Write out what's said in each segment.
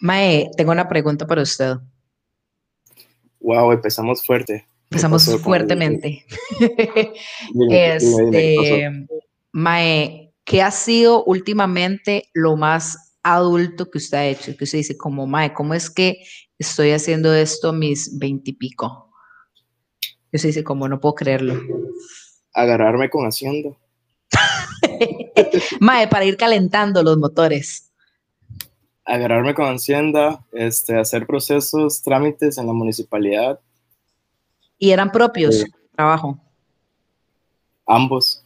Mae, tengo una pregunta para usted. Wow, empezamos fuerte. Empezamos fuertemente. este, Mae, ¿qué ha sido últimamente lo más adulto que usted ha hecho? Que usted dice, como Mae, ¿cómo es que estoy haciendo esto mis veintipico? Usted dice, como no puedo creerlo. Agarrarme con Hacienda. Mae, para ir calentando los motores. Agarrarme con Hacienda, este, hacer procesos, trámites en la municipalidad. ¿Y eran propios? trabajo. Ambos.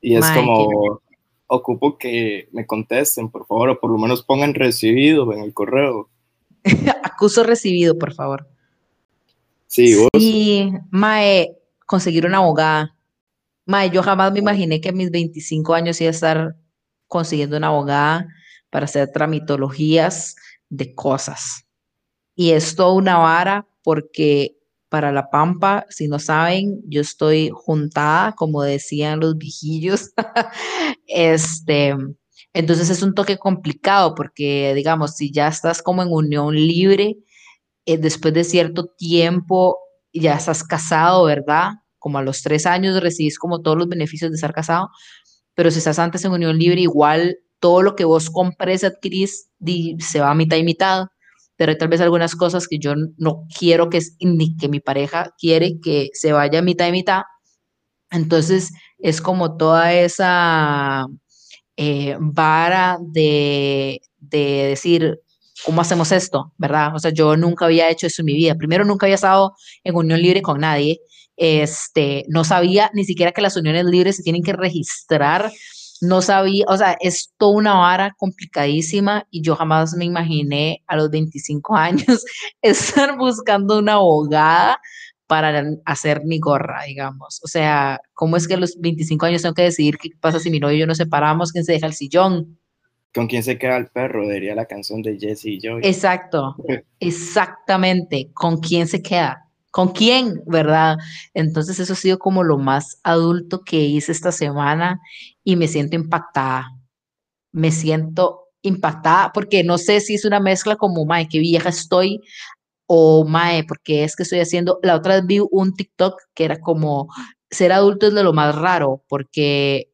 Y es como, ocupo que me contesten, por favor, o por lo menos pongan recibido en el correo. Acuso recibido, por favor. Sí, vos. Sí, Mae, conseguir una abogada. Mae, yo jamás me imaginé que a mis 25 años iba a estar consiguiendo una abogada para hacer tramitologías de cosas. Y es toda una vara porque para la pampa, si no saben, yo estoy juntada, como decían los viejillos. este, entonces es un toque complicado porque, digamos, si ya estás como en unión libre, eh, después de cierto tiempo ya estás casado, ¿verdad? como a los tres años recibís como todos los beneficios de estar casado, pero si estás antes en unión libre, igual todo lo que vos compres, adquirís, se va a mitad y mitad, pero hay tal vez algunas cosas que yo no quiero que, ni que mi pareja quiere que se vaya a mitad y mitad. Entonces es como toda esa eh, vara de, de decir, ¿cómo hacemos esto? ¿Verdad? O sea, yo nunca había hecho eso en mi vida. Primero, nunca había estado en unión libre con nadie este, no sabía ni siquiera que las uniones libres se tienen que registrar, no sabía, o sea, es toda una vara complicadísima y yo jamás me imaginé a los 25 años estar buscando una abogada para hacer mi gorra, digamos. O sea, ¿cómo es que a los 25 años tengo que decidir qué pasa si mi novio y yo nos separamos, quién se deja el sillón? ¿Con quién se queda el perro? Diría la canción de Jesse y Joy. Exacto, exactamente. ¿Con quién se queda? ¿Con quién? ¿Verdad? Entonces eso ha sido como lo más adulto que hice esta semana y me siento impactada. Me siento impactada porque no sé si es una mezcla como, mae, qué vieja estoy o mae, porque es que estoy haciendo, la otra vez vi un TikTok que era como, ser adulto es de lo más raro porque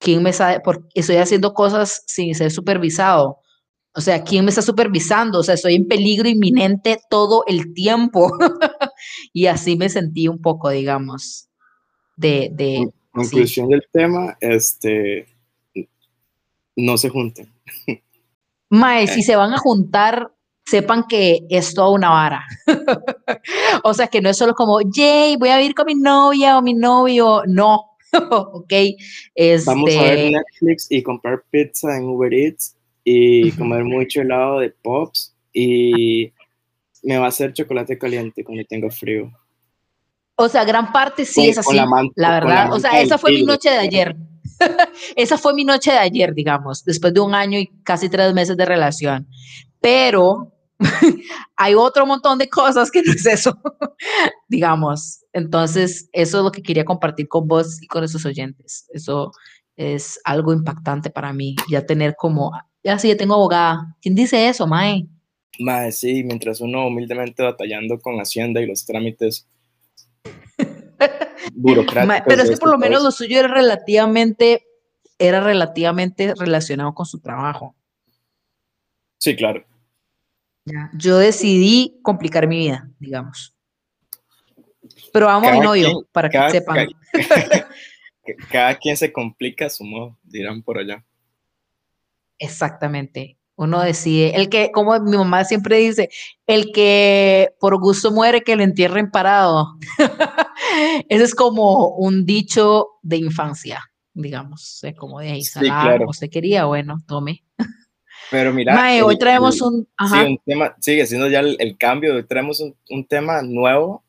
¿quién me sabe? Porque estoy haciendo cosas sin ser supervisado. O sea, ¿quién me está supervisando? O sea, estoy en peligro inminente todo el tiempo. y así me sentí un poco, digamos, de... de Conclusión del tema, este, no se junten. Mae, si se van a juntar, sepan que es toda una vara. o sea, que no es solo como, yay, voy a ir con mi novia o mi novio. No, ok. Este... Vamos a ver Netflix y comprar pizza en Uber Eats y comer mucho helado de pops y me va a hacer chocolate caliente cuando tengo frío. O sea, gran parte sí es así, la, verdad. o sea, esa fue mi noche de ayer. esa fue mi noche de ayer, digamos, después de un año y casi tres meses de relación. Pero hay otro montón de cosas que no es eso, digamos. Entonces, eso es lo que quería compartir con vos y con esos oyentes. Eso es algo impactante para mí, ya tener como, ya sí, ya tengo abogada. ¿Quién dice eso, Mae? Mae, sí, mientras uno humildemente batallando con Hacienda y los trámites burocráticos. pero es que este por lo menos lo suyo era relativamente, era relativamente relacionado con su trabajo. Sí, claro. Yo decidí complicar mi vida, digamos. Pero amo a mi novio, para que sepan. Cada, quien se complica a su modo, dirán por allá. Exactamente. Uno decide, el que, como mi mamá siempre dice, el que por gusto muere, que lo entierren parado. Ese es como un dicho de infancia, digamos, como de ahí, sí, usted quería, bueno, tome. Pero mira, hoy traemos un, tema, sigue siendo ya el, cambio, hoy traemos un, tema nuevo.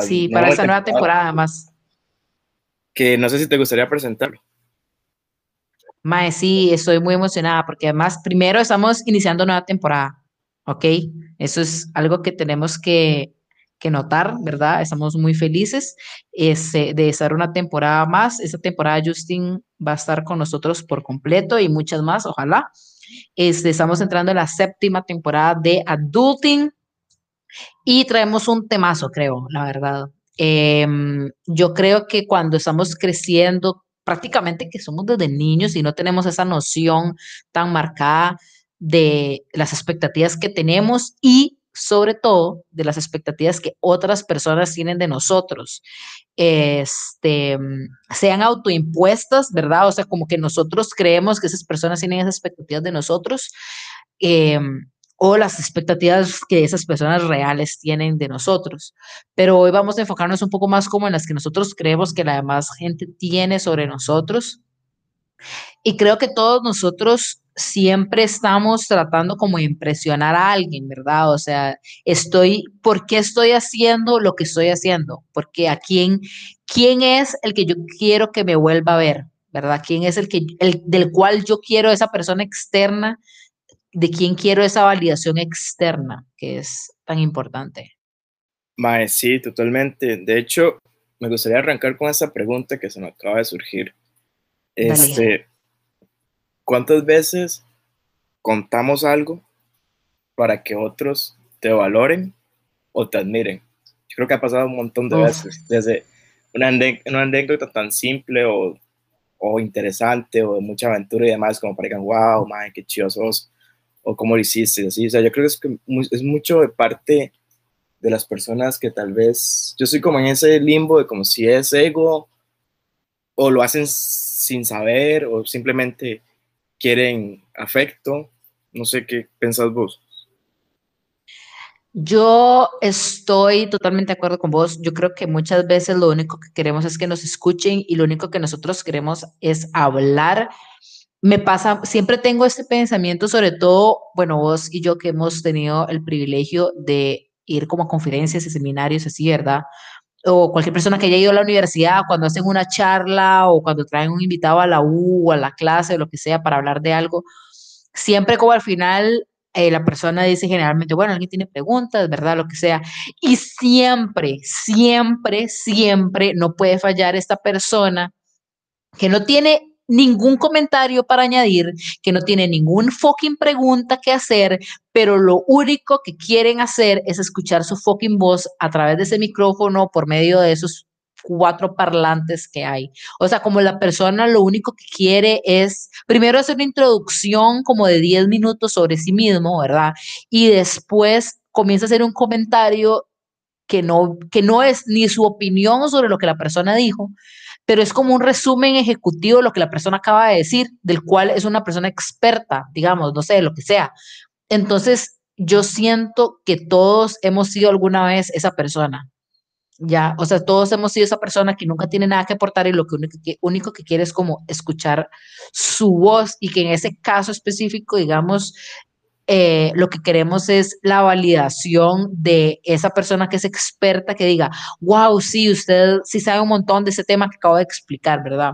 sí, para esta nueva temporada además. Que no sé si te gustaría presentarlo. Mae, sí, estoy muy emocionada porque además primero estamos iniciando nueva temporada, ¿ok? Eso es algo que tenemos que, que notar, ¿verdad? Estamos muy felices este, de estar una temporada más. Esta temporada Justin va a estar con nosotros por completo y muchas más, ojalá. Este, estamos entrando en la séptima temporada de Adulting y traemos un temazo, creo, la verdad. Em, yo creo que cuando estamos creciendo, prácticamente que somos desde niños y no tenemos esa noción tan marcada de las expectativas que tenemos y sobre todo de las expectativas que otras personas tienen de nosotros. Este, sean autoimpuestas, ¿verdad? O sea, como que nosotros creemos que esas personas tienen esas expectativas de nosotros. Em, o las expectativas que esas personas reales tienen de nosotros. Pero hoy vamos a enfocarnos un poco más como en las que nosotros creemos que la demás gente tiene sobre nosotros. Y creo que todos nosotros siempre estamos tratando como impresionar a alguien, ¿verdad? O sea, estoy, ¿por qué estoy haciendo lo que estoy haciendo? Porque a quién, quién es el que yo quiero que me vuelva a ver, ¿verdad? ¿Quién es el que, el, del cual yo quiero esa persona externa de quién quiero esa validación externa, que es tan importante. Mae, sí, totalmente. De hecho, me gustaría arrancar con esa pregunta que se me acaba de surgir. Este, ¿Cuántas veces contamos algo para que otros te valoren o te admiren? Yo creo que ha pasado un montón de veces, desde una, una anécdota tan simple o, o, interesante o de mucha aventura y demás, como para que digan, wow, mae, qué chido sos o cómo lo hiciste, así, o sea, yo creo que es, que es mucho de parte de las personas que tal vez, yo soy como en ese limbo de como si es ego o lo hacen sin saber o simplemente quieren afecto, no sé qué pensás vos. Yo estoy totalmente de acuerdo con vos. Yo creo que muchas veces lo único que queremos es que nos escuchen y lo único que nosotros queremos es hablar me pasa, siempre tengo este pensamiento, sobre todo, bueno, vos y yo que hemos tenido el privilegio de ir como a conferencias y seminarios así, ¿verdad? O cualquier persona que haya ido a la universidad, cuando hacen una charla o cuando traen un invitado a la U o a la clase o lo que sea para hablar de algo, siempre como al final eh, la persona dice generalmente, bueno, alguien tiene preguntas, ¿verdad? Lo que sea. Y siempre, siempre, siempre no puede fallar esta persona que no tiene ningún comentario para añadir, que no tiene ningún fucking pregunta que hacer, pero lo único que quieren hacer es escuchar su fucking voz a través de ese micrófono por medio de esos cuatro parlantes que hay. O sea, como la persona lo único que quiere es primero hacer una introducción como de 10 minutos sobre sí mismo, ¿verdad? Y después comienza a hacer un comentario que no, que no es ni su opinión sobre lo que la persona dijo, pero es como un resumen ejecutivo lo que la persona acaba de decir, del cual es una persona experta, digamos, no sé, lo que sea. Entonces, yo siento que todos hemos sido alguna vez esa persona. Ya, o sea, todos hemos sido esa persona que nunca tiene nada que aportar y lo único, que único que quiere es como escuchar su voz y que en ese caso específico, digamos, eh, lo que queremos es la validación de esa persona que es experta, que diga, wow, sí, usted sí sabe un montón de ese tema que acabo de explicar, ¿verdad?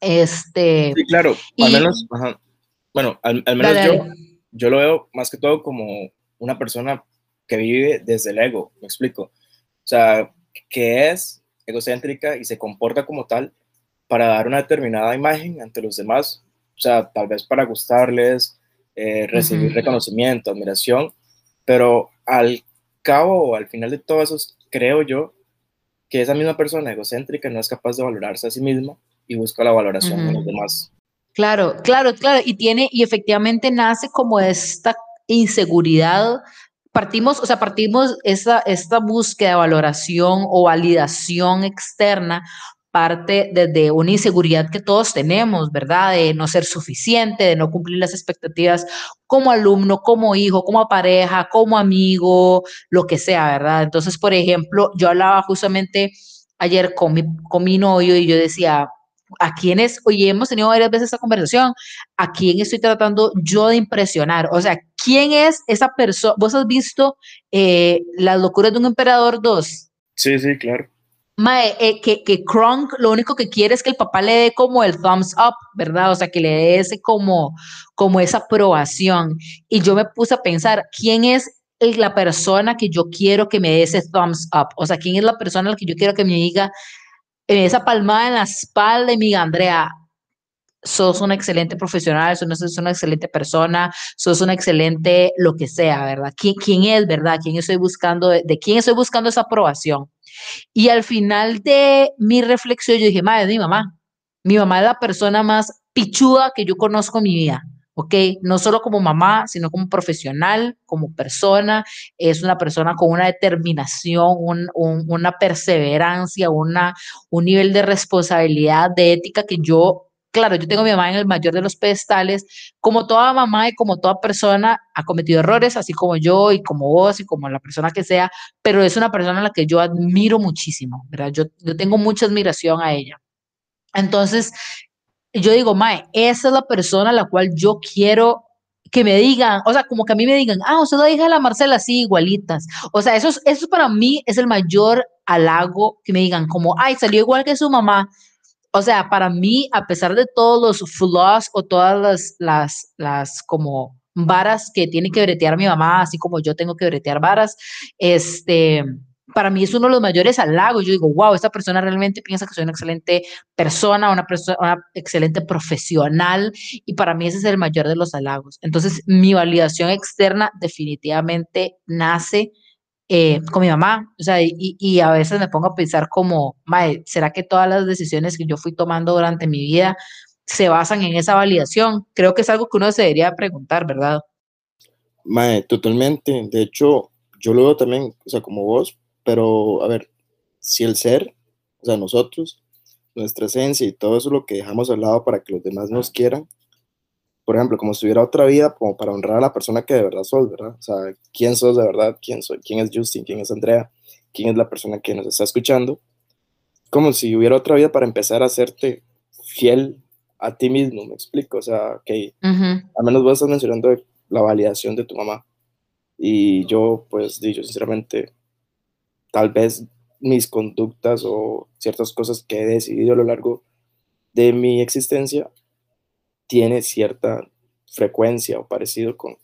Este, sí, claro, al menos, bueno, al, menos yo, yo lo veo más que todo como una persona que vive desde el ego, me explico. O sea, que es egocéntrica y se comporta como tal para dar una determinada imagen ante los demás, o sea, tal vez para gustarles, eh, recibir reconocimiento, admiración, pero al cabo o al final de todo eso, creo yo que esa misma persona egocéntrica no es capaz de valorarse a sí misma y busca la valoración de los demás. Claro, claro, claro, y tiene, y efectivamente nace como esta inseguridad. Partimos, o sea, partimos esa, esta búsqueda de valoración o validación externa parte desde una inseguridad que todos tenemos, ¿verdad? De no ser suficiente, de no cumplir las expectativas como alumno, como hijo, como pareja, como amigo, lo que sea, ¿verdad? Entonces, por ejemplo, yo hablaba justamente ayer con mi, con mi novio y yo decía, ¿a quiénes, oye, hemos tenido varias veces esta conversación, a quién estoy tratando yo de impresionar? O sea, ¿quién es esa persona? ¿Vos has visto eh, Las locuras de un emperador 2? Sí, sí, claro. Mae, eh, que, que lo único que quiere es que el papá le dé como el thumbs up, ¿verdad? O sea, que le dé ese como, como esa aprobación. Y yo me puse a pensar, ¿quién es la persona que yo quiero que me dé ese thumbs up? O sea, ¿quién es la persona a la que yo quiero que me diga esa palmada en la espalda y me diga, Andrea, sos una excelente profesional, sos una excelente persona, sos una excelente lo que sea, ¿verdad? ¿Quién, quién es, verdad? ¿Quién estoy buscando? De, quién estoy buscando esa aprobación? Y al final de mi reflexión, yo dije, madre, mi mamá. Mi mamá es la persona más pichuda que yo conozco en mi vida. ¿ok? No solo como mamá, sino como profesional, como persona. Es una persona con una determinación, una perseverancia, una, un nivel de responsabilidad, de ética que yo claro, yo tengo a mi mamá en el mayor de los pedestales, como toda mamá y como toda persona ha cometido errores, así como yo y como vos y como la persona que sea, pero es una persona a la que yo admiro muchísimo, ¿verdad? Yo, tengo mucha admiración a ella. Entonces, yo digo, Mae, esa es la persona a la cual yo quiero que me digan, o sea, como que a mí me digan, ah, usted es la hija de la Marcela, sí, igualitas. O sea, eso, eso para mí es el mayor halago que me digan, como, ay, salió igual que su mamá o sea, para mí, a pesar de todos los flaws o todas las, las, las como varas que tiene que bretear mi mamá, así como yo tengo que bretear varas, este, para mí es uno de los mayores halagos. Yo digo, wow, esta persona realmente piensa que soy una excelente persona, una, persona, una excelente profesional, y para mí ese es el mayor de los halagos. Entonces, mi validación externa definitivamente nace eh, con mi mamá, o sea, y, y, a veces me pongo a pensar como, mae, ¿será que todas las decisiones que yo fui tomando durante mi vida se basan en esa validación? Creo que es algo que uno se debería preguntar, ¿verdad? Mae, totalmente. De hecho, yo lo veo también, o sea, como vos, pero a ver, si el ser, o sea, nosotros, nuestra esencia y todo eso lo que dejamos al lado para que los demás nos quieran, por ejemplo, como si hubiera otra vida, como para honrar a la persona que de verdad sos, ¿verdad? O sea, quién sos de verdad, quién soy, quién es Justin, quién es Andrea, quién es la persona que nos está escuchando. Como si hubiera otra vida para empezar a hacerte fiel a ti mismo, me explico. O sea, que al menos vos estás mencionando la validación de tu mamá. Y yo, pues, digo, sinceramente, tal vez mis conductas o ciertas cosas que he decidido a lo largo de mi existencia tiene cierta frecuencia o parecido con,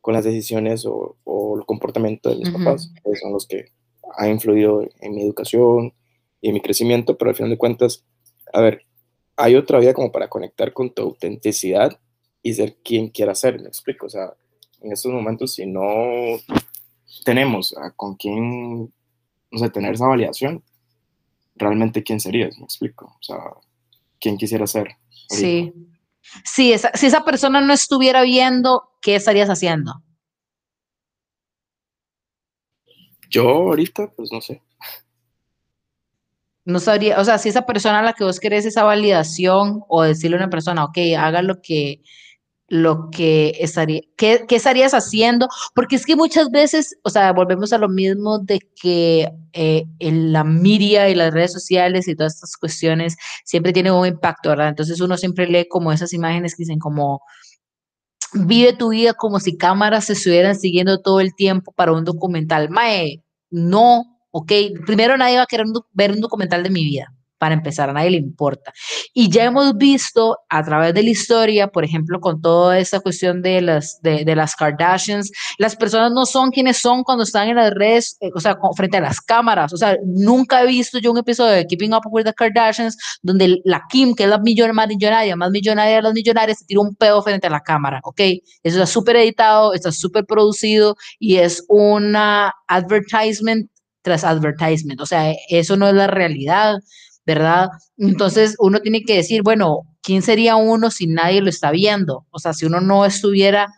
con las decisiones o, o, el comportamiento de mis papás, que son los que han influido en mi educación y en mi crecimiento, pero al final de cuentas, a ver, hay otra vida como para conectar con tu autenticidad y ser quien quiera ser, me explico, o sea, en estos momentos si no tenemos a con quién, no sé, tener esa validación, realmente quién serías, me explico, o sea, quién quisiera ser. Sí, si esa, si esa persona no estuviera viendo, ¿qué estarías haciendo? Yo ahorita, pues no sé. No sabría, o sea, si esa persona a la que vos querés esa validación o decirle a una persona, ok, haga lo que, lo que estaría, ¿qué, estarías haciendo? Porque es que muchas veces, o sea, volvemos a lo mismo de que eh, en la media y las redes sociales y todas estas cuestiones siempre tienen un impacto, ¿verdad? Entonces uno siempre lee como esas imágenes que dicen como, vive tu vida como si cámaras se estuvieran siguiendo todo el tiempo para un documental. Mae, no, ok, primero nadie va a querer ver un documental de mi vida para empezar, a nadie le importa. Y ya hemos visto a través de la historia, por ejemplo, con toda esa cuestión de las, de, de las Kardashians, las personas no son quienes son cuando están en las redes, eh, o sea, frente a las cámaras. O sea, nunca he visto yo un episodio de Keeping Up with the Kardashians donde la Kim, que es la millonaria, más millonaria, más millonaria de las millonarias, se tira un pedo frente a la cámara, ¿ok? Eso está súper editado, está súper producido y es una advertisement tras advertisement. O sea, eso no es la realidad. ¿Verdad? Entonces uno tiene que decir, bueno, ¿quién sería uno si nadie lo está viendo? O sea, si uno no estuviera,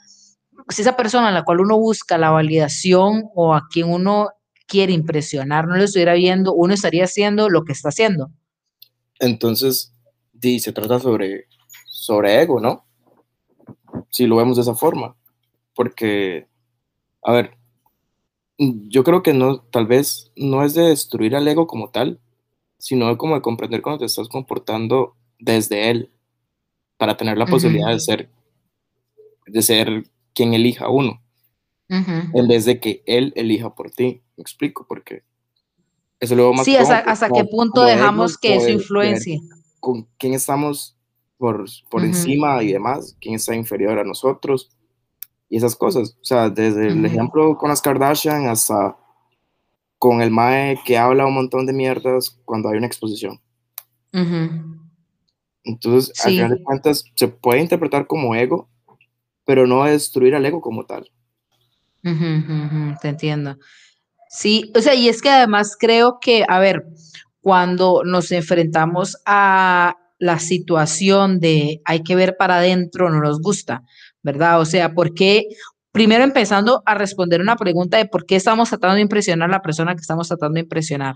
si esa persona a la cual uno busca la validación o a quien uno quiere impresionar no lo estuviera viendo, uno estaría haciendo lo que está haciendo. Entonces, sí, se trata sobre, sobre ego, ¿no? Si lo vemos de esa forma. Porque, a ver, yo creo que no, tal vez no es de destruir al ego como tal, sino como de comprender cómo te estás comportando desde él, para tener la posibilidad de ser, de ser quien elija uno, en vez de que él elija por ti. Me explico, porque eso luego más. Sí, hasta, qué punto dejamos que eso influencie. Con quién estamos por, por encima y demás, quién está inferior a nosotros y esas cosas. O sea, desde el ejemplo con las Kardashian hasta con el Mae que habla un montón de mierdas cuando hay una exposición. Entonces, al final de cuentas, se puede interpretar como ego, pero no destruir al ego como tal. te entiendo. Sí, o sea, y es que además creo que, a ver, cuando nos enfrentamos a la situación de hay que ver para adentro, no nos gusta, ¿verdad? O sea, ¿por qué? Primero empezando a responder una pregunta de por qué estamos tratando de impresionar a la persona que estamos tratando de impresionar,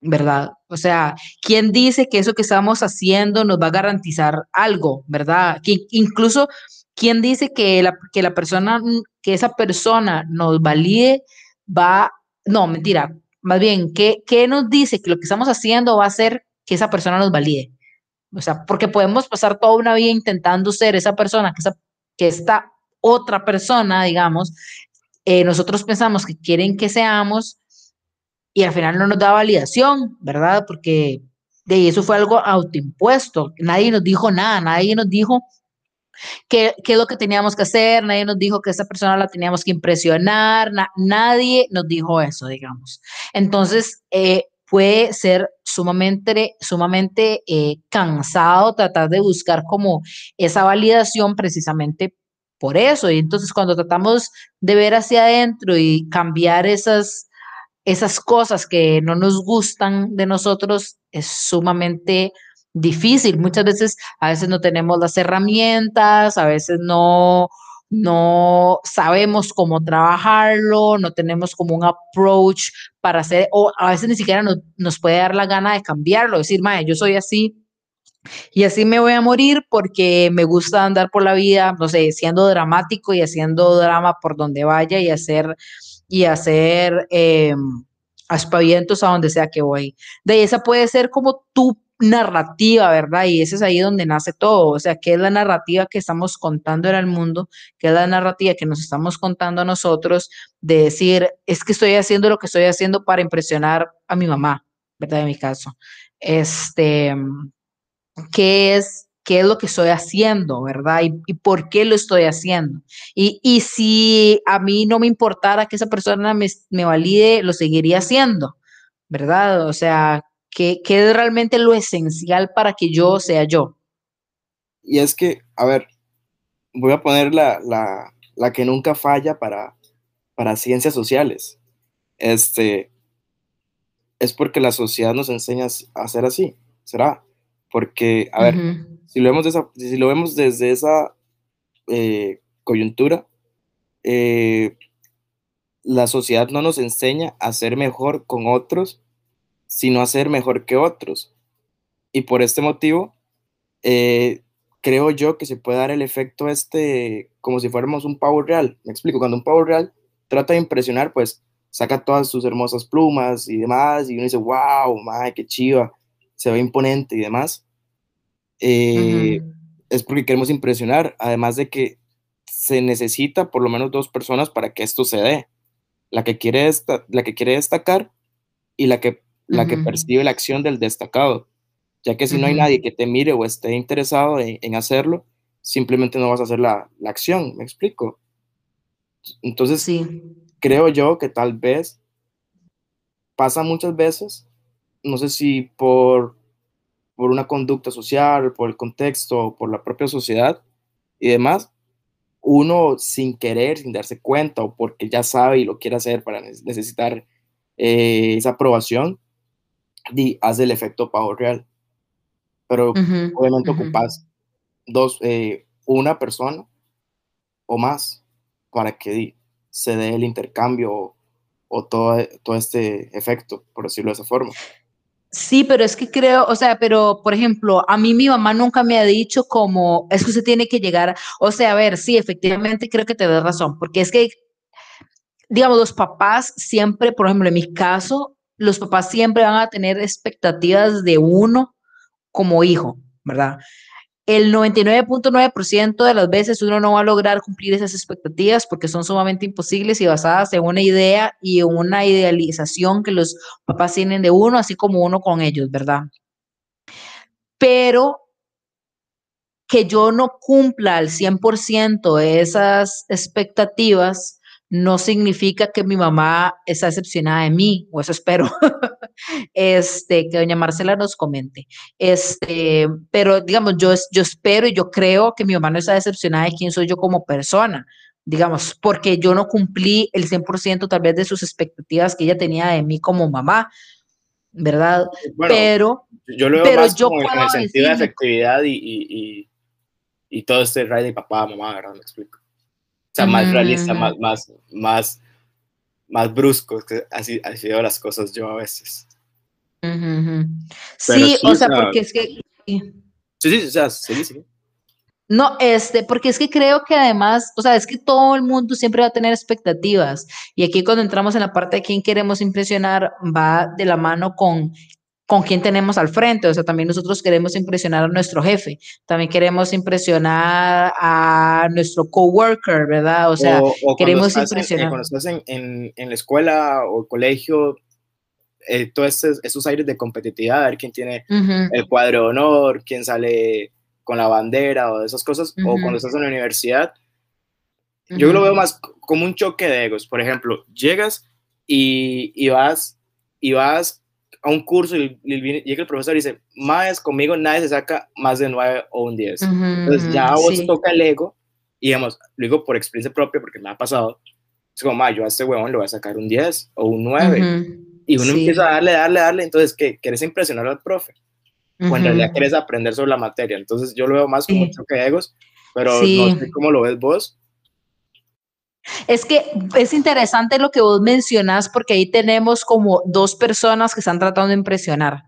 ¿verdad? O sea, ¿quién dice que eso que estamos haciendo nos va a garantizar algo, ¿verdad? Que incluso, ¿quién dice que la, que la persona, que esa persona nos valide va, no, mentira, más bien, ¿qué, ¿qué nos dice que lo que estamos haciendo va a hacer que esa persona nos valide? O sea, porque podemos pasar toda una vida intentando ser esa persona, que, esta otra persona, digamos, eh, nosotros pensamos que quieren que seamos y al final no nos da validación, ¿verdad? Porque de eso fue algo autoimpuesto. Nadie nos dijo nada, nadie nos dijo qué, qué es lo que teníamos que hacer, nadie nos dijo que esa persona la teníamos que impresionar, nadie nos dijo eso, digamos. Entonces, eh, puede ser sumamente, sumamente eh, cansado tratar de buscar como esa validación precisamente por eso. Y entonces cuando tratamos de ver hacia adentro y cambiar esas, esas cosas que no nos gustan de nosotros, es sumamente difícil. Muchas veces, a veces no tenemos las herramientas, a veces no, no sabemos cómo trabajarlo, no tenemos como un approach para hacer, o a veces ni siquiera nos, nos puede dar la gana de cambiarlo, decir, mae, yo soy así y así me voy a morir porque me gusta andar por la vida, no sé, siendo dramático y haciendo drama por donde vaya y hacer, y hacer eh, aspavientos a donde sea que voy. De esa puede ser como tu narrativa, ¿verdad? Y ese es ahí donde nace todo, o sea, ¿qué es la narrativa que estamos contando en el mundo? ¿Qué es la narrativa que nos estamos contando a nosotros de decir, es que estoy haciendo lo que estoy haciendo para impresionar a mi mamá, ¿verdad? En mi caso. Este, ¿qué es, qué es lo que estoy haciendo, ¿verdad? Y, por qué lo estoy haciendo. Y, y, si a mí no me importara que esa persona me, me valide, lo seguiría haciendo, ¿verdad? O sea, ¿Qué, es realmente lo esencial para que yo sea yo? Y es que, a ver, voy a poner la, que nunca falla para, para ciencias sociales. Este, es porque la sociedad nos enseña a hacer así, ¿será? Porque, a ver, si, lo vemos si lo vemos desde esa eh, coyuntura, eh, la sociedad no nos enseña a ser mejor con otros sino hacer mejor que otros. Y por este motivo, eh, creo yo que se puede dar el efecto este como si fuéramos un pavo real. Me explico, cuando un pavo real trata de impresionar, pues saca todas sus hermosas plumas y demás, y uno dice, wow, madre, qué chiva, se ve imponente y demás. Eh, es porque queremos impresionar, además de que se necesita por lo menos dos personas para que esto se dé. La que quiere, la que quiere destacar y la que la que percibe la acción del destacado, ya que si no hay nadie que te mire o esté interesado en, hacerlo, simplemente no vas a hacer la, acción, ¿me explico? Entonces, sí. creo yo que tal vez pasa muchas veces, no sé si por, por una conducta social, por el contexto, por la propia sociedad y demás, uno sin querer, sin darse cuenta o porque ya sabe y lo quiere hacer para necesitar eh, esa aprobación, di, hace el efecto pavo real. Pero obviamente ocupas dos, eh, una persona o más para que se dé el intercambio o, todo, todo este efecto, por decirlo de esa forma. Sí, pero es que creo, o sea, pero por ejemplo, a mí mi mamá nunca me ha dicho como, es que tiene que llegar, o sea, a ver, sí, efectivamente creo que te das razón, porque es que, digamos, los papás siempre, por ejemplo, en mi caso, los papás siempre van a tener expectativas de uno como hijo, ¿verdad? El 99.9% de las veces uno no va a lograr cumplir esas expectativas porque son sumamente imposibles y basadas en una idea y en una idealización que los papás tienen de uno, así como uno con ellos, ¿verdad? Pero que yo no cumpla al 100% esas expectativas no significa que mi mamá está decepcionada de mí, o eso espero, este, que doña Marcela nos comente. Este, pero digamos, yo, yo espero y yo creo que mi mamá no está decepcionada de quién soy yo como persona, digamos, porque yo no cumplí el 100% tal vez de sus expectativas que ella tenía de mí como mamá, ¿verdad? pero yo lo veo más yo como en el sentido de efectividad y, y, y, todo este rey de papá, mamá, ¿verdad? Me explico sea, más realista, más, más, más, más brusco, que así han sido las cosas yo a veces. sí, o sea, porque es que... Sí, sí, o sea, sí, sí. No, este, porque es que creo que además, o sea, es que todo el mundo siempre va a tener expectativas. Y aquí cuando entramos en la parte de quién queremos impresionar, va de la mano con con quién tenemos al frente. O sea, también nosotros queremos impresionar a nuestro jefe, también queremos impresionar a nuestro coworker, ¿verdad? O sea, queremos impresionar. En, cuando estás en, en, la escuela o colegio, eh, todos esos, aires de competitividad, a ver quién tiene el cuadro de honor, quién sale con la bandera o esas cosas, o cuando estás en la universidad. Yo lo veo más como un choque de egos. Por ejemplo, llegas y, y vas y vas a un curso y, llega el profesor y dice, más conmigo nadie se saca más de 9 o un 10. Entonces ya a vos toca el ego, y digamos, lo digo por experiencia propia porque me ha pasado, es como, ma, yo a este huevón le voy a sacar un 10 o un 9. Y uno empieza a darle, darle, darle, entonces, ¿qué? ¿Quieres impresionar al profe? O en realidad quieres aprender sobre la materia. Entonces yo lo veo más como un choque de egos, pero no sé cómo lo ves vos. Es que es interesante lo que vos mencionás porque ahí tenemos como dos personas que están tratando de impresionar,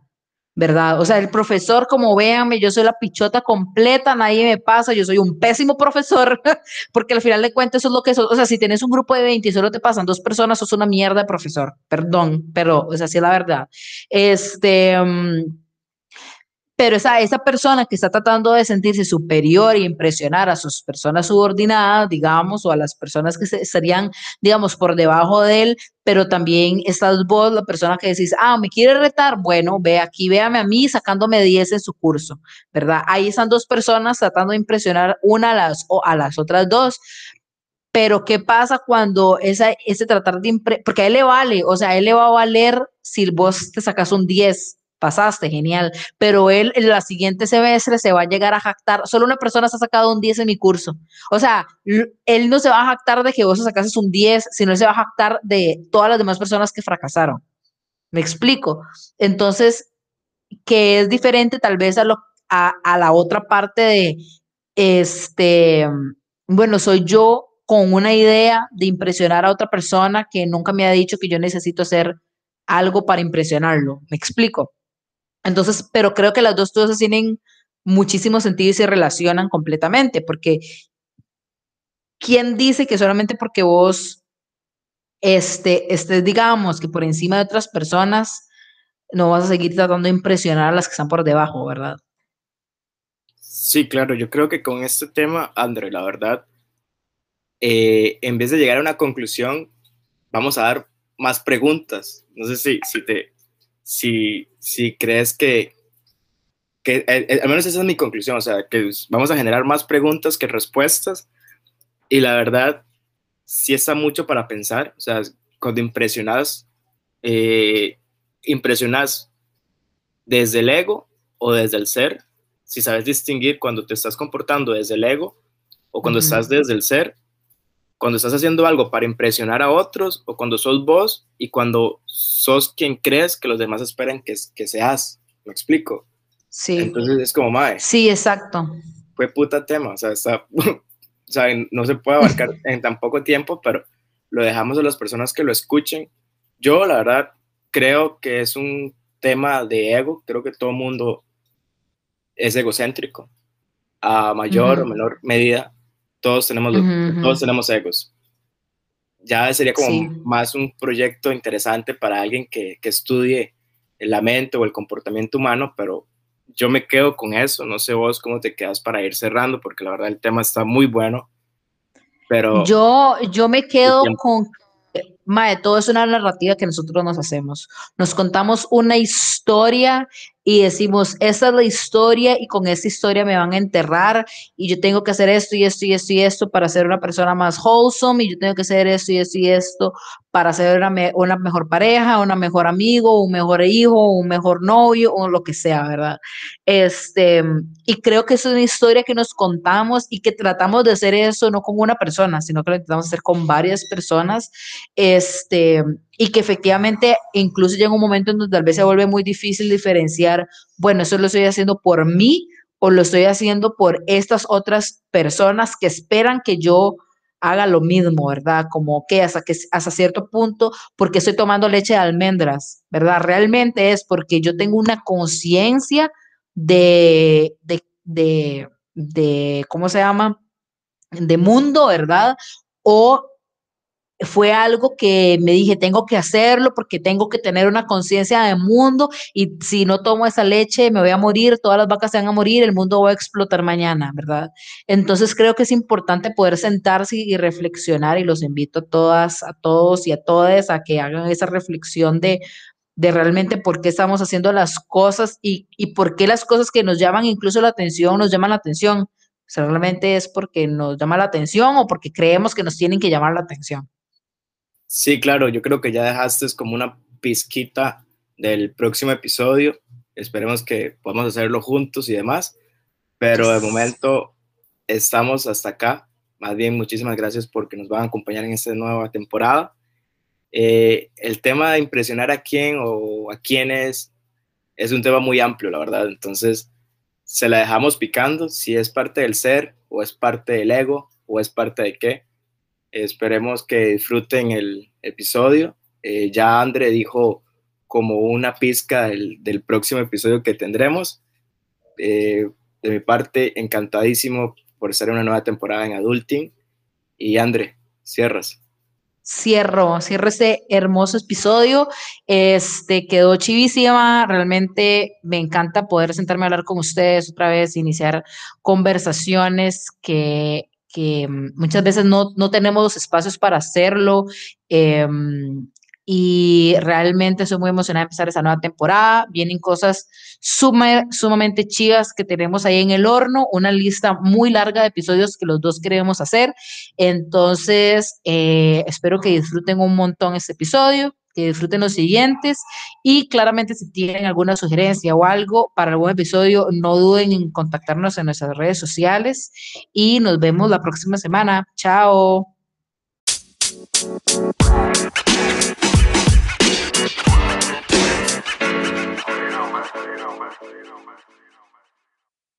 ¿verdad? O sea, el profesor, como véanme, yo soy la pichota completa, nadie me pasa, yo soy un pésimo profesor, porque al final de cuentas eso es lo que es. O sea, si tienes un grupo de 20 y solo te pasan dos personas, sos una mierda de profesor, perdón, pero o sea, la verdad. Este... Mm, pero esa, esa persona que está tratando de sentirse superior e impresionar a sus personas subordinadas, digamos, o a las personas que estarían, digamos, por debajo de él, pero también estás vos, la persona que decís, ah, me quiere retar, bueno, ve aquí, véame a mí sacándome 10 en su curso, ¿verdad? Ahí están dos personas tratando de impresionar una a las, o a las otras dos, pero ¿qué pasa cuando esa, ese tratar de, porque a él le vale, o sea, a él le va a valer si vos te sacas un 10, pasaste, genial. Pero él en la siguiente semestre se va a llegar a jactar. Solo una persona se ha sacado un 10 en mi curso. O sea, él no se va a jactar de que vos sacases un 10, sino él se va a jactar de todas las demás personas que fracasaron. Me explico. Entonces, que es diferente tal vez a, lo, a, a la otra parte de, este, bueno, soy yo con una idea de impresionar a otra persona que nunca me ha dicho que yo necesito hacer algo para impresionarlo. ¿Me explico? Entonces, pero creo que las dos cosas tienen muchísimo sentido y se relacionan completamente, porque ¿quién dice que solamente porque vos este, estés, digamos, que por encima de otras personas, no vas a seguir tratando de impresionar a las que están por debajo, ¿verdad? Sí, claro, yo creo que con este tema, André, la verdad, eh, en vez de llegar a una conclusión, vamos a dar más preguntas. No sé si, si, te, si, si crees que, que eh, eh, al menos esa es mi conclusión, o sea, que vamos a generar más preguntas que respuestas y la verdad sí está mucho para pensar, o sea, cuando impresionas, eh, impresionas desde el ego o desde el ser, si sabes distinguir cuando te estás comportando desde el ego o cuando estás desde el ser, cuando estás haciendo algo para impresionar a otros o cuando sos vos y cuando sos quien crees que los demás esperan que, que seas. ¿Me explico? Sí. Entonces es como, mae. Sí, exacto. Fue puta tema, o sea, está, o sea, no se puede abarcar en tan poco tiempo, pero lo dejamos a las personas que lo escuchen. Yo, la verdad, creo que es un tema de ego, creo que todo mundo es egocéntrico, a mayor o menor medida, todos tenemos, todos tenemos egos. Ya sería como más un proyecto interesante para alguien que, que estudie la mente o el comportamiento humano, pero yo me quedo con eso. No sé vos cómo te quedas para ir cerrando, porque la verdad el tema está muy bueno. Pero yo, yo me quedo con Mae, todo es una narrativa que nosotros nos hacemos. Nos contamos una historia y decimos, esta es la historia y con esta historia me van a enterrar y yo tengo que hacer esto y esto y esto y esto para ser una persona más wholesome y yo tengo que hacer esto y esto y esto para ser una, mejor pareja, una mejor amigo, un mejor hijo, un mejor novio o lo que sea, ¿verdad? Este, y creo que es una historia que nos contamos y que tratamos de hacer eso no con una persona, sino que lo intentamos hacer con varias personas, este, y que efectivamente incluso llega un momento en donde tal vez se vuelve muy difícil diferenciar, bueno, eso lo estoy haciendo por mí o lo estoy haciendo por estas otras personas que esperan que yo haga lo mismo, ¿verdad? Como que hasta, que hasta cierto punto, porque estoy tomando leche de almendras, ¿verdad? Realmente es porque yo tengo una conciencia de, de, de, de, ¿cómo se llama? De mundo, ¿verdad? O fue algo que me dije, tengo que hacerlo porque tengo que tener una conciencia de mundo y si no tomo esa leche me voy a morir, todas las vacas se van a morir, el mundo va a explotar mañana, ¿verdad? Entonces creo que es importante poder sentarse y reflexionar y los invito a todas, a todos y a todas a que hagan esa reflexión de, de realmente por qué estamos haciendo las cosas y, y por qué las cosas que nos llaman incluso la atención nos llaman la atención. Realmente es porque nos llama la atención o porque creemos que nos tienen que llamar la atención. Sí, claro, yo creo que ya dejaste como una pizquita del próximo episodio. Esperemos que podamos hacerlo juntos y demás. Pero de momento estamos hasta acá. Más bien, muchísimas gracias porque nos van a acompañar en esta nueva temporada. Eh, el tema de impresionar a quién o a quiénes es un tema muy amplio, la verdad. Entonces, se la dejamos picando si es parte del ser o es parte del ego o es parte de qué. Esperemos que disfruten el episodio. Eh, ya André dijo como una pizca del, próximo episodio que tendremos. Eh, de mi parte, encantadísimo por en una nueva temporada en Adulting. Y André, cierras. Cierro, cierro este hermoso episodio. Este quedó chivísima. Realmente me encanta poder sentarme a hablar con ustedes otra vez, iniciar conversaciones que que mm, muchas veces no, no tenemos espacios para hacerlo. Em, y realmente estoy muy emocionada de empezar esa nueva temporada. Vienen cosas sumamente chivas que tenemos ahí en el horno, una lista muy larga de episodios que los dos queremos hacer. Entonces, eh, espero que disfruten un montón este episodio disfruten los siguientes y claramente si tienen alguna sugerencia o algo para algún episodio, no duden en contactarnos en nuestras redes sociales y nos vemos la próxima semana. Chao.